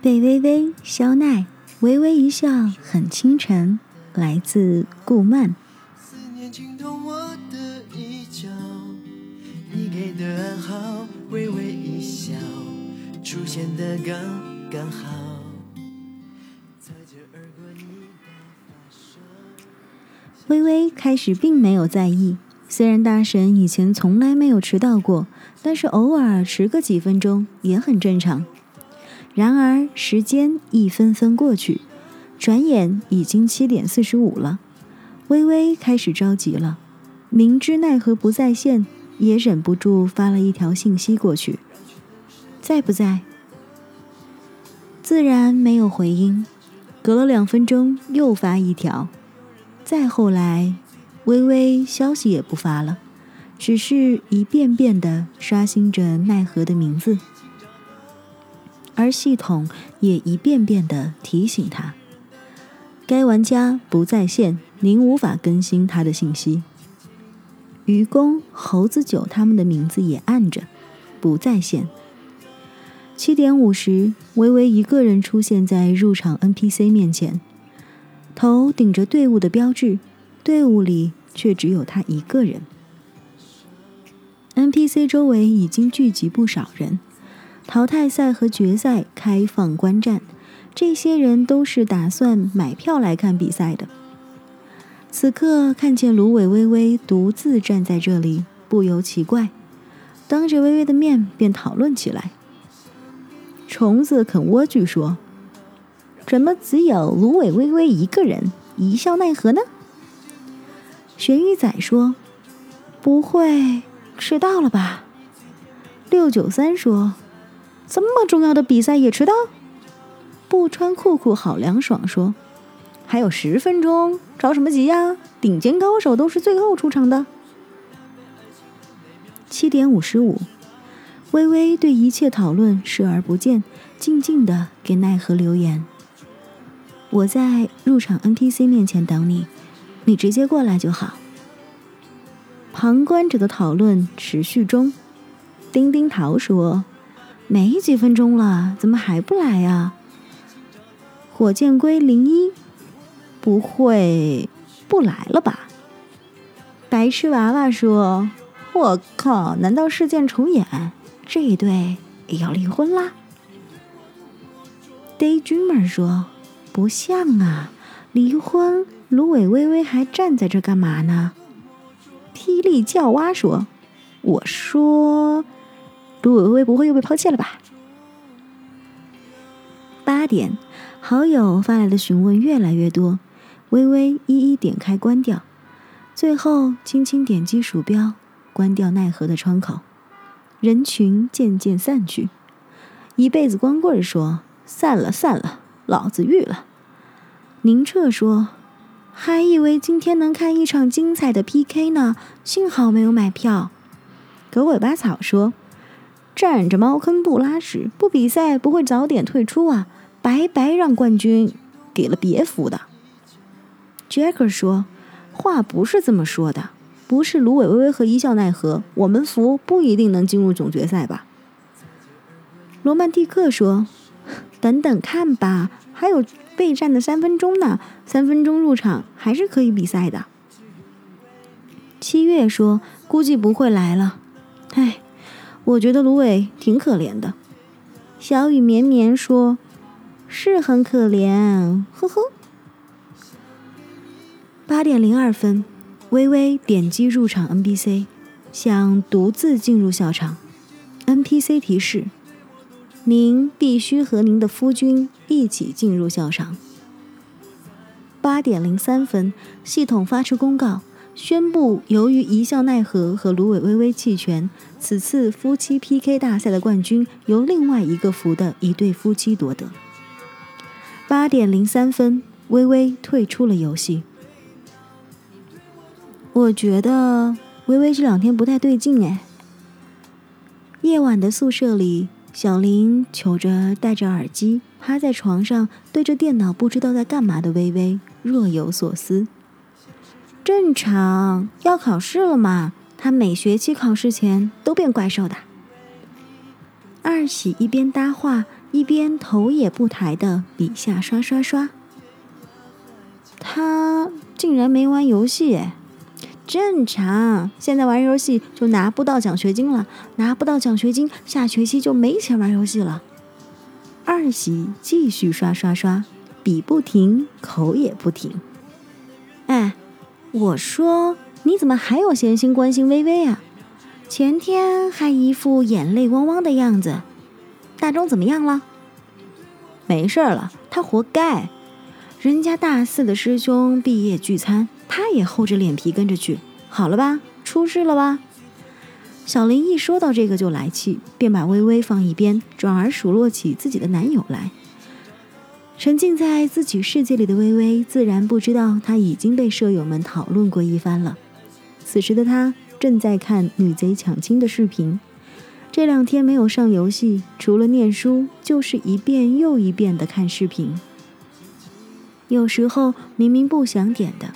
贝微微、肖奈，微微一笑很倾城，来自顾漫。思念惊动我的衣角，你给的暗号，微微一笑，出现的刚刚好。微微开始并没有在意，虽然大神以前从来没有迟到过，但是偶尔迟个几分钟也很正常。然而时间一分分过去，转眼已经七点四十五了，微微开始着急了，明知奈何不在线，也忍不住发了一条信息过去：“在不在？”自然没有回音。隔了两分钟，又发一条。再后来，微微消息也不发了，只是一遍遍地刷新着奈何的名字，而系统也一遍遍地提醒他：该玩家不在线，您无法更新他的信息。愚公、猴子九他们的名字也按着不在线。七点五十，微微一个人出现在入场 NPC 面前。头顶着队伍的标志，队伍里却只有他一个人。NPC 周围已经聚集不少人，淘汰赛和决赛开放观战，这些人都是打算买票来看比赛的。此刻看见芦苇微微独自站在这里，不由奇怪，当着微微的面便讨论起来。虫子啃莴苣说。怎么只有芦苇微微一个人一笑奈何呢？玄玉仔说：“不会迟到了吧？”六九三说：“这么重要的比赛也迟到？”不穿裤裤好凉爽说：“还有十分钟，着什么急呀？顶尖高手都是最后出场的。”七点五十五，微微对一切讨论视而不见，静静的给奈何留言。我在入场 NPC 面前等你，你直接过来就好。旁观者的讨论持续中，丁丁桃说：“没几分钟了，怎么还不来呀？”火箭龟零一：“不会不来了吧？”白痴娃娃说：“我靠，难道事件重演？这一对也要离婚啦？”Daydreamer 说。不像啊！离婚，芦苇微微还站在这干嘛呢？霹雳叫蛙说：“我说，芦苇微微不会又被抛弃了吧？”八点，好友发来的询问越来越多，微微一一点开关掉，最后轻轻点击鼠标，关掉奈何的窗口。人群渐渐散去。一辈子光棍说：“散了，散了，老子遇了。”宁澈说：“还以为今天能看一场精彩的 PK 呢，幸好没有买票。”狗尾巴草说：“占着茅坑不拉屎，不比赛不会早点退出啊！白白让冠军给了别服的。”Jacker 说：“话不是这么说的，不是芦苇微微和一笑奈何，我们服不一定能进入总决赛吧？”罗曼蒂克说：“等等看吧，还有。”备战的三分钟呢？三分钟入场还是可以比赛的。七月说：“估计不会来了。”唉，我觉得芦苇挺可怜的。小雨绵绵说：“是很可怜。”呵呵。八点零二分，微微点击入场 NPC，想独自进入校场。NPC 提示。您必须和您的夫君一起进入校场。八点零三分，系统发出公告，宣布由于一笑奈何和芦苇微微弃权，此次夫妻 PK 大赛的冠军由另外一个服的一对夫妻夺得。八点零三分，微微退出了游戏。我觉得微微这两天不太对劲哎。夜晚的宿舍里。小林求着戴着耳机，趴在床上对着电脑，不知道在干嘛的微微若有所思。正常，要考试了嘛，他每学期考试前都变怪兽的。二喜一边搭话一边头也不抬的笔下刷刷刷。他竟然没玩游戏，正常。现在玩游戏就拿不到奖学金了，拿不到奖学金，下学期就没钱玩游戏了。二喜继续刷刷刷，笔不停，口也不停。哎，我说你怎么还有闲心关心微微啊？前天还一副眼泪汪汪的样子。大钟怎么样了？没事了，他活该。人家大四的师兄毕业聚餐，他也厚着脸皮跟着去，好了吧？出事了吧？小林一说到这个就来气，便把微微放一边，转而数落起自己的男友来。沉浸在自己世界里的微微，自然不知道他已经被舍友们讨论过一番了。此时的他正在看女贼抢亲的视频。这两天没有上游戏，除了念书，就是一遍又一遍的看视频。有时候明明不想点的，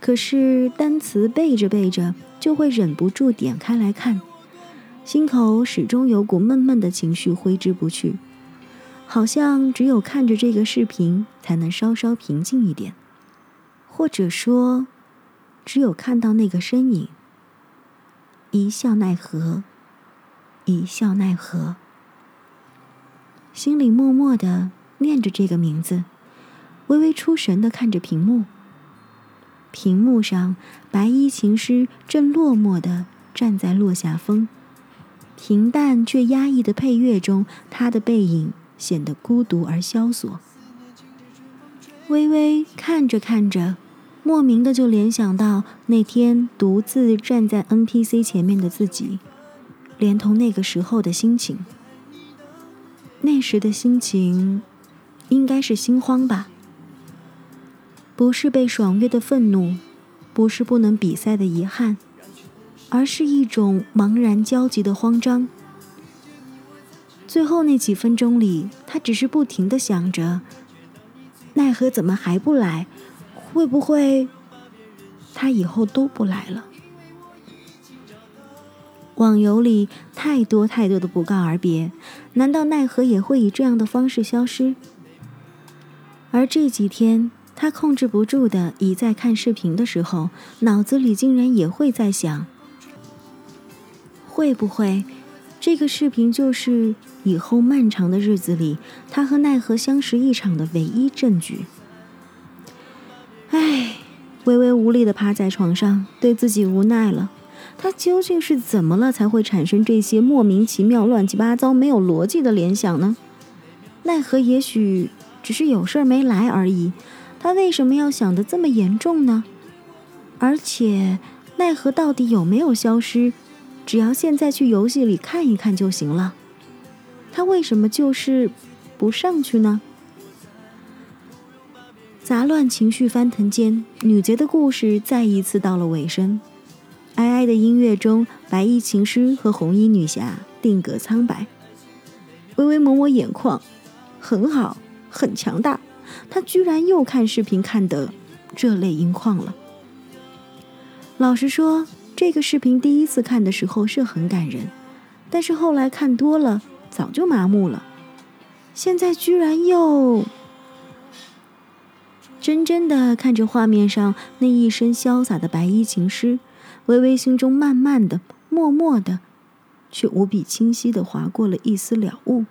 可是单词背着背着就会忍不住点开来看，心口始终有股闷闷的情绪挥之不去，好像只有看着这个视频才能稍稍平静一点，或者说，只有看到那个身影，一笑奈何，一笑奈何，心里默默的念着这个名字。微微出神的看着屏幕，屏幕上白衣琴师正落寞的站在落下风，平淡却压抑的配乐中，他的背影显得孤独而萧索。微微看着看着，莫名的就联想到那天独自站在 NPC 前面的自己，连同那个时候的心情。那时的心情，应该是心慌吧。不是被爽约的愤怒，不是不能比赛的遗憾，而是一种茫然焦急的慌张。最后那几分钟里，他只是不停的想着：奈何怎么还不来？会不会他以后都不来了？网游里太多太多的不告而别，难道奈何也会以这样的方式消失？而这几天。他控制不住的，一在看视频的时候，脑子里竟然也会在想：会不会这个视频就是以后漫长的日子里他和奈何相识一场的唯一证据？唉，微微无力的趴在床上，对自己无奈了。他究竟是怎么了，才会产生这些莫名其妙、乱七八糟、没有逻辑的联想呢？奈何也许只是有事儿没来而已。他为什么要想的这么严重呢？而且奈何到底有没有消失？只要现在去游戏里看一看就行了。他为什么就是不上去呢？杂乱情绪翻腾间，女贼的故事再一次到了尾声。哀哀的音乐中，白衣琴师和红衣女侠定格苍白。微微抹抹眼眶，很好，很强大。他居然又看视频看得热泪盈眶了。老实说，这个视频第一次看的时候是很感人，但是后来看多了，早就麻木了。现在居然又真真的看着画面上那一身潇洒的白衣琴师，微微心中慢慢的、默默的，却无比清晰的划过了一丝了悟。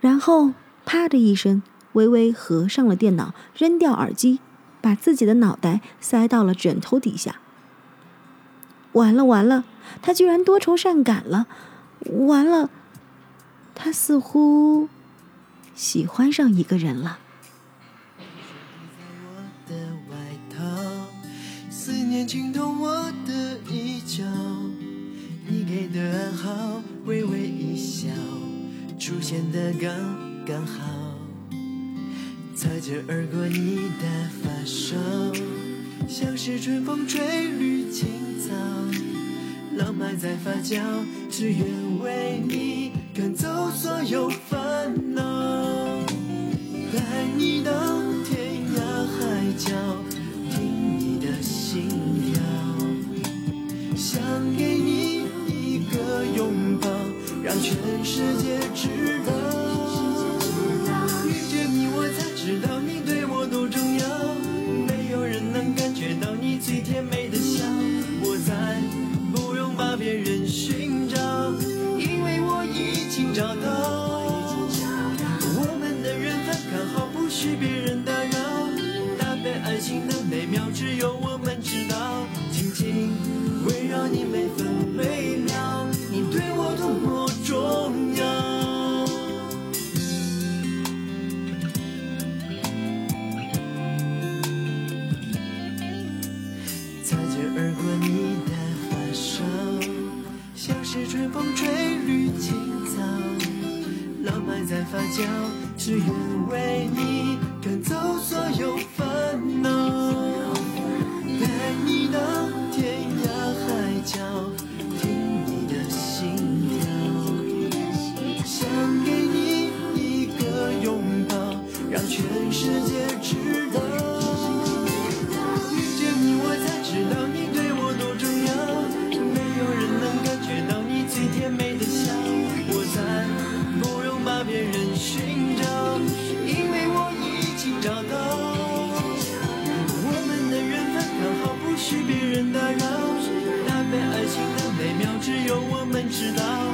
然后，啪的一声。微微合上了电脑，扔掉耳机，把自己的脑袋塞到了枕头底下。完了完了，他居然多愁善感了！完了，他似乎喜欢上一个人了。思念浸透我的衣角，你给的暗号，微微一笑，出现的刚刚好。擦肩而过你的发梢，像是春风吹绿青草浪漫在发酵只愿为你赶走所有烦恼带你到天涯海角听你的心跳想给你一个拥抱让全世界知道遇见你我才知道你对我多重要。没有人能感觉到你最甜美。许别人打扰，搭配爱情的美妙，只有我们知道。紧紧围绕你每分每秒，你对我多么重要。擦肩而过你的发梢，像是春风吹绿青草，浪漫在发酵，只愿为你知道。